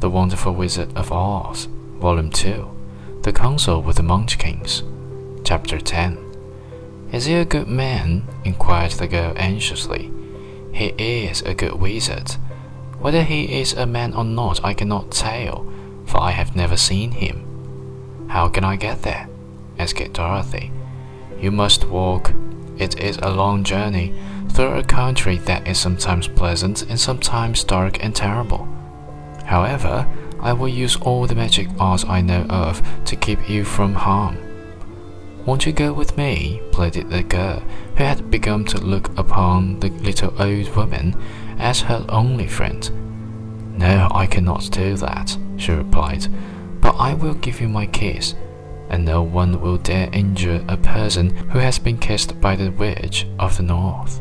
The Wonderful Wizard of Oz, Volume 2, The Council with the Munchkins, Chapter 10. Is he a good man? inquired the girl anxiously. He is a good wizard. Whether he is a man or not, I cannot tell, for I have never seen him. How can I get there? asked Dorothy. You must walk. It is a long journey through a country that is sometimes pleasant and sometimes dark and terrible. However, I will use all the magic arts I know of to keep you from harm. Won't you go with me? pleaded the girl, who had begun to look upon the little old woman as her only friend. No, I cannot do that, she replied, but I will give you my kiss, and no one will dare injure a person who has been kissed by the witch of the north.